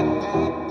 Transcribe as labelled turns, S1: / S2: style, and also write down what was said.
S1: Música